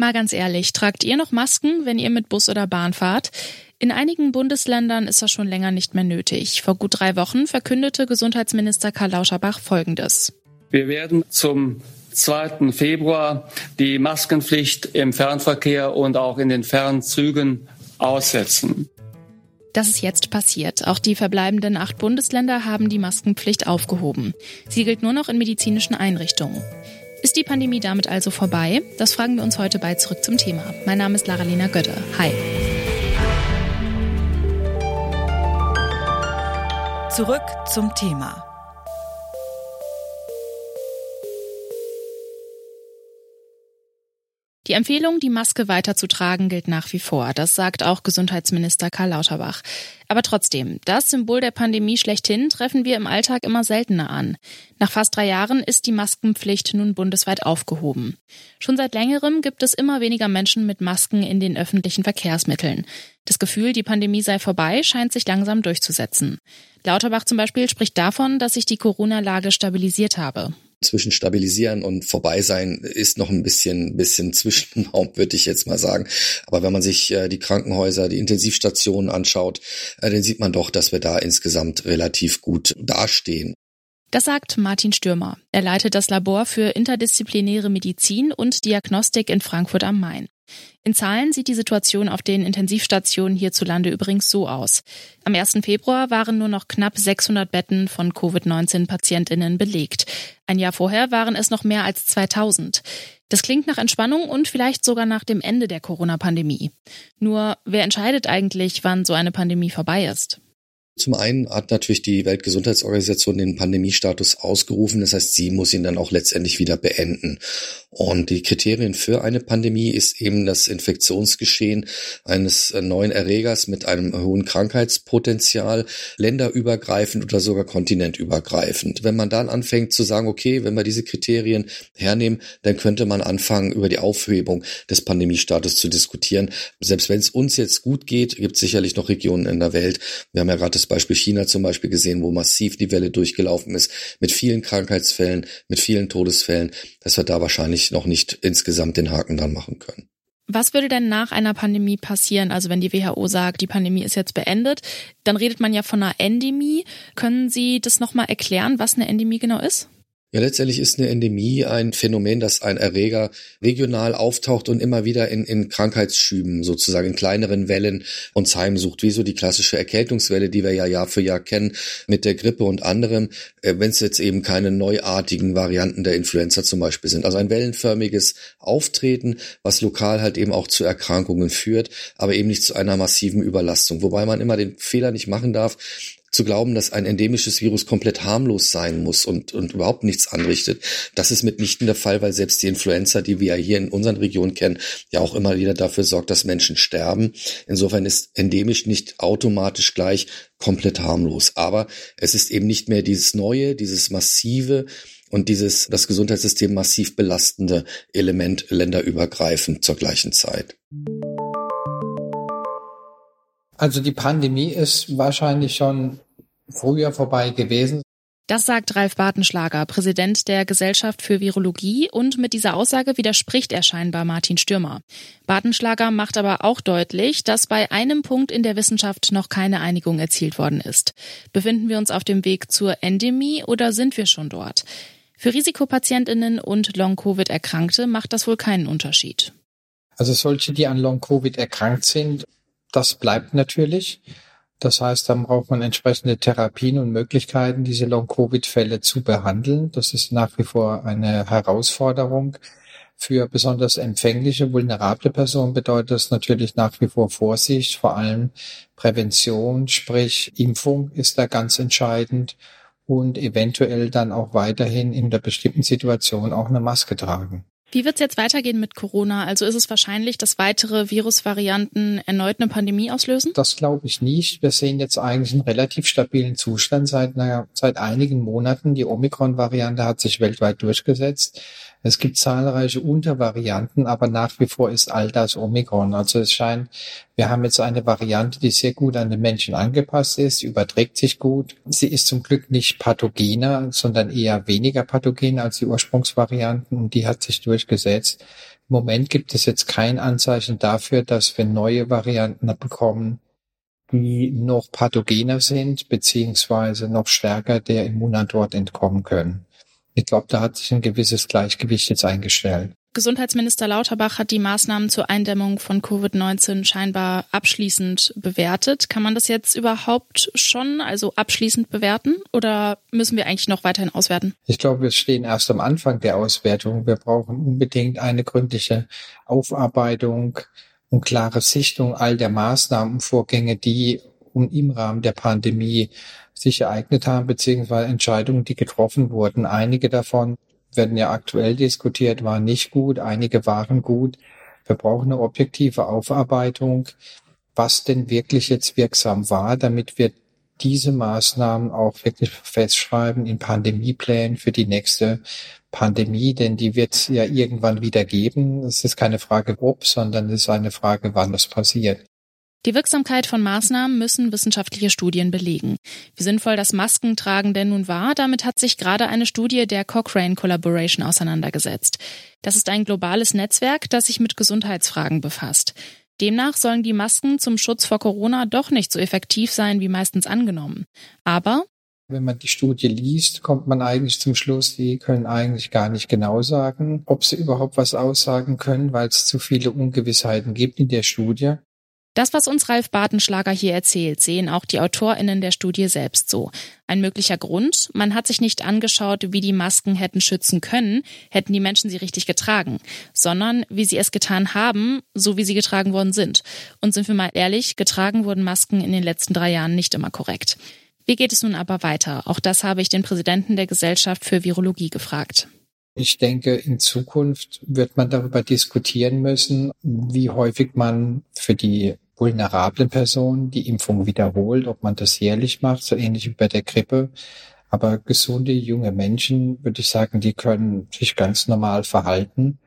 Mal ganz ehrlich, tragt ihr noch Masken, wenn ihr mit Bus oder Bahn fahrt? In einigen Bundesländern ist das schon länger nicht mehr nötig. Vor gut drei Wochen verkündete Gesundheitsminister Karl Lauscherbach Folgendes. Wir werden zum 2. Februar die Maskenpflicht im Fernverkehr und auch in den Fernzügen aussetzen. Das ist jetzt passiert. Auch die verbleibenden acht Bundesländer haben die Maskenpflicht aufgehoben. Sie gilt nur noch in medizinischen Einrichtungen. Ist die Pandemie damit also vorbei? Das fragen wir uns heute bei Zurück zum Thema. Mein Name ist Lara-Lena Götte. Hi. Zurück zum Thema. Die Empfehlung, die Maske weiterzutragen, gilt nach wie vor. Das sagt auch Gesundheitsminister Karl Lauterbach. Aber trotzdem, das Symbol der Pandemie schlechthin treffen wir im Alltag immer seltener an. Nach fast drei Jahren ist die Maskenpflicht nun bundesweit aufgehoben. Schon seit längerem gibt es immer weniger Menschen mit Masken in den öffentlichen Verkehrsmitteln. Das Gefühl, die Pandemie sei vorbei, scheint sich langsam durchzusetzen. Lauterbach zum Beispiel spricht davon, dass sich die Corona-Lage stabilisiert habe zwischen stabilisieren und vorbei sein ist noch ein bisschen, bisschen Zwischenraum, würde ich jetzt mal sagen. Aber wenn man sich äh, die Krankenhäuser, die Intensivstationen anschaut, äh, dann sieht man doch, dass wir da insgesamt relativ gut dastehen. Das sagt Martin Stürmer. Er leitet das Labor für interdisziplinäre Medizin und Diagnostik in Frankfurt am Main. In Zahlen sieht die Situation auf den Intensivstationen hierzulande übrigens so aus. Am 1. Februar waren nur noch knapp 600 Betten von Covid-19-Patientinnen belegt. Ein Jahr vorher waren es noch mehr als 2000. Das klingt nach Entspannung und vielleicht sogar nach dem Ende der Corona-Pandemie. Nur, wer entscheidet eigentlich, wann so eine Pandemie vorbei ist? Zum einen hat natürlich die Weltgesundheitsorganisation den Pandemiestatus ausgerufen. Das heißt, sie muss ihn dann auch letztendlich wieder beenden. Und die Kriterien für eine Pandemie ist eben das Infektionsgeschehen eines neuen Erregers mit einem hohen Krankheitspotenzial, länderübergreifend oder sogar kontinentübergreifend. Wenn man dann anfängt zu sagen, okay, wenn wir diese Kriterien hernehmen, dann könnte man anfangen, über die Aufhebung des Pandemiestatus zu diskutieren. Selbst wenn es uns jetzt gut geht, gibt es sicherlich noch Regionen in der Welt. Wir haben ja gerade das Beispiel China zum Beispiel gesehen, wo massiv die Welle durchgelaufen ist, mit vielen Krankheitsfällen, mit vielen Todesfällen, dass wir da wahrscheinlich noch nicht insgesamt den Haken dran machen können. Was würde denn nach einer Pandemie passieren? Also wenn die WHO sagt, die Pandemie ist jetzt beendet, dann redet man ja von einer Endemie. Können Sie das nochmal erklären, was eine Endemie genau ist? Ja, letztendlich ist eine Endemie ein Phänomen, dass ein Erreger regional auftaucht und immer wieder in, in Krankheitsschüben, sozusagen in kleineren Wellen uns heimsucht, wie so die klassische Erkältungswelle, die wir ja Jahr für Jahr kennen mit der Grippe und anderem, äh, wenn es jetzt eben keine neuartigen Varianten der Influenza zum Beispiel sind. Also ein wellenförmiges Auftreten, was lokal halt eben auch zu Erkrankungen führt, aber eben nicht zu einer massiven Überlastung. Wobei man immer den Fehler nicht machen darf, zu glauben, dass ein endemisches Virus komplett harmlos sein muss und, und überhaupt nichts anrichtet. Das ist mitnichten der Fall, weil selbst die Influenza, die wir ja hier in unseren Regionen kennen, ja auch immer wieder dafür sorgt, dass Menschen sterben. Insofern ist endemisch nicht automatisch gleich komplett harmlos. Aber es ist eben nicht mehr dieses neue, dieses massive, und dieses das Gesundheitssystem massiv belastende Element länderübergreifend zur gleichen Zeit. Also die Pandemie ist wahrscheinlich schon früher vorbei gewesen. Das sagt Ralf Bartenschlager, Präsident der Gesellschaft für Virologie, und mit dieser Aussage widerspricht er scheinbar Martin Stürmer. Bartenschlager macht aber auch deutlich, dass bei einem Punkt in der Wissenschaft noch keine Einigung erzielt worden ist. Befinden wir uns auf dem Weg zur Endemie oder sind wir schon dort? Für Risikopatientinnen und Long-Covid-Erkrankte macht das wohl keinen Unterschied. Also solche, die an Long-Covid erkrankt sind, das bleibt natürlich. Das heißt, dann braucht man entsprechende Therapien und Möglichkeiten, diese Long-Covid-Fälle zu behandeln. Das ist nach wie vor eine Herausforderung. Für besonders empfängliche, vulnerable Personen bedeutet das natürlich nach wie vor Vorsicht, vor allem Prävention, sprich Impfung ist da ganz entscheidend und eventuell dann auch weiterhin in der bestimmten Situation auch eine Maske tragen. Wie wird es jetzt weitergehen mit Corona? Also ist es wahrscheinlich, dass weitere Virusvarianten erneut eine Pandemie auslösen? Das glaube ich nicht. Wir sehen jetzt eigentlich einen relativ stabilen Zustand seit, naja, seit einigen Monaten. Die Omikron-Variante hat sich weltweit durchgesetzt. Es gibt zahlreiche Untervarianten, aber nach wie vor ist all das Omikron. Also es scheint, wir haben jetzt eine Variante, die sehr gut an den Menschen angepasst ist, überträgt sich gut. Sie ist zum Glück nicht pathogener, sondern eher weniger pathogen als die Ursprungsvarianten und die hat sich durchgesetzt. Im Moment gibt es jetzt kein Anzeichen dafür, dass wir neue Varianten bekommen, die noch pathogener sind, beziehungsweise noch stärker der Immunantwort entkommen können. Ich glaube, da hat sich ein gewisses Gleichgewicht jetzt eingestellt. Gesundheitsminister Lauterbach hat die Maßnahmen zur Eindämmung von Covid-19 scheinbar abschließend bewertet. Kann man das jetzt überhaupt schon, also abschließend bewerten oder müssen wir eigentlich noch weiterhin auswerten? Ich glaube, wir stehen erst am Anfang der Auswertung. Wir brauchen unbedingt eine gründliche Aufarbeitung und klare Sichtung all der Maßnahmen und Vorgänge, die im Rahmen der Pandemie sich ereignet haben, beziehungsweise Entscheidungen, die getroffen wurden. Einige davon werden ja aktuell diskutiert, waren nicht gut, einige waren gut. Wir brauchen eine objektive Aufarbeitung, was denn wirklich jetzt wirksam war, damit wir diese Maßnahmen auch wirklich festschreiben in Pandemieplänen für die nächste Pandemie, denn die wird es ja irgendwann wieder geben. Es ist keine Frage ob, sondern es ist eine Frage, wann das passiert. Die Wirksamkeit von Maßnahmen müssen wissenschaftliche Studien belegen. Wie sinnvoll das Maskentragen denn nun war, damit hat sich gerade eine Studie der Cochrane Collaboration auseinandergesetzt. Das ist ein globales Netzwerk, das sich mit Gesundheitsfragen befasst. Demnach sollen die Masken zum Schutz vor Corona doch nicht so effektiv sein wie meistens angenommen. Aber wenn man die Studie liest, kommt man eigentlich zum Schluss, die können eigentlich gar nicht genau sagen, ob sie überhaupt was aussagen können, weil es zu viele Ungewissheiten gibt in der Studie. Das, was uns Ralf Bartenschlager hier erzählt, sehen auch die AutorInnen der Studie selbst so. Ein möglicher Grund, man hat sich nicht angeschaut, wie die Masken hätten schützen können, hätten die Menschen sie richtig getragen, sondern wie sie es getan haben, so wie sie getragen worden sind. Und sind wir mal ehrlich, getragen wurden Masken in den letzten drei Jahren nicht immer korrekt. Wie geht es nun aber weiter? Auch das habe ich den Präsidenten der Gesellschaft für Virologie gefragt. Ich denke, in Zukunft wird man darüber diskutieren müssen, wie häufig man für die vulnerablen Personen die Impfung wiederholt, ob man das jährlich macht, so ähnlich wie bei der Grippe. Aber gesunde junge Menschen, würde ich sagen, die können sich ganz normal verhalten.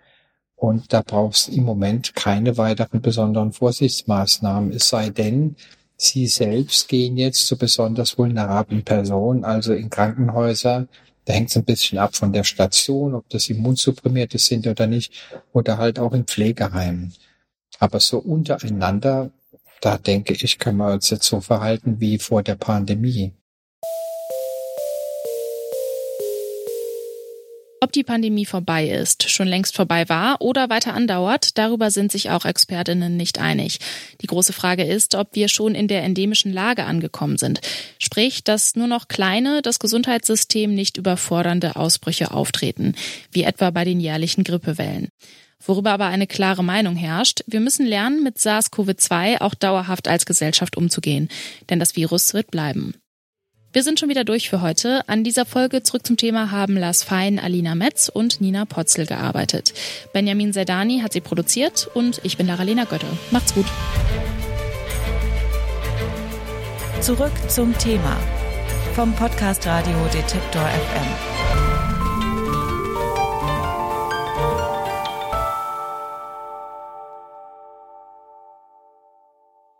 Und da brauchst im Moment keine weiteren besonderen Vorsichtsmaßnahmen. Es sei denn, Sie selbst gehen jetzt zu besonders vulnerablen Personen, also in Krankenhäuser. Da hängt es ein bisschen ab von der Station, ob das Immunsupprimierte sind oder nicht, oder halt auch in Pflegeheimen. Aber so untereinander da denke ich, können wir uns jetzt so verhalten wie vor der Pandemie. Ob die Pandemie vorbei ist, schon längst vorbei war oder weiter andauert, darüber sind sich auch Expertinnen nicht einig. Die große Frage ist, ob wir schon in der endemischen Lage angekommen sind. Sprich, dass nur noch kleine, das Gesundheitssystem nicht überfordernde Ausbrüche auftreten, wie etwa bei den jährlichen Grippewellen. Worüber aber eine klare Meinung herrscht, wir müssen lernen, mit SARS-CoV-2 auch dauerhaft als Gesellschaft umzugehen, denn das Virus wird bleiben. Wir sind schon wieder durch für heute. An dieser Folge zurück zum Thema haben Lars Fein, Alina Metz und Nina Potzel gearbeitet. Benjamin Sedani hat sie produziert und ich bin Lara-Lena Götte. Macht's gut. Zurück zum Thema vom Podcast Radio Detektor FM.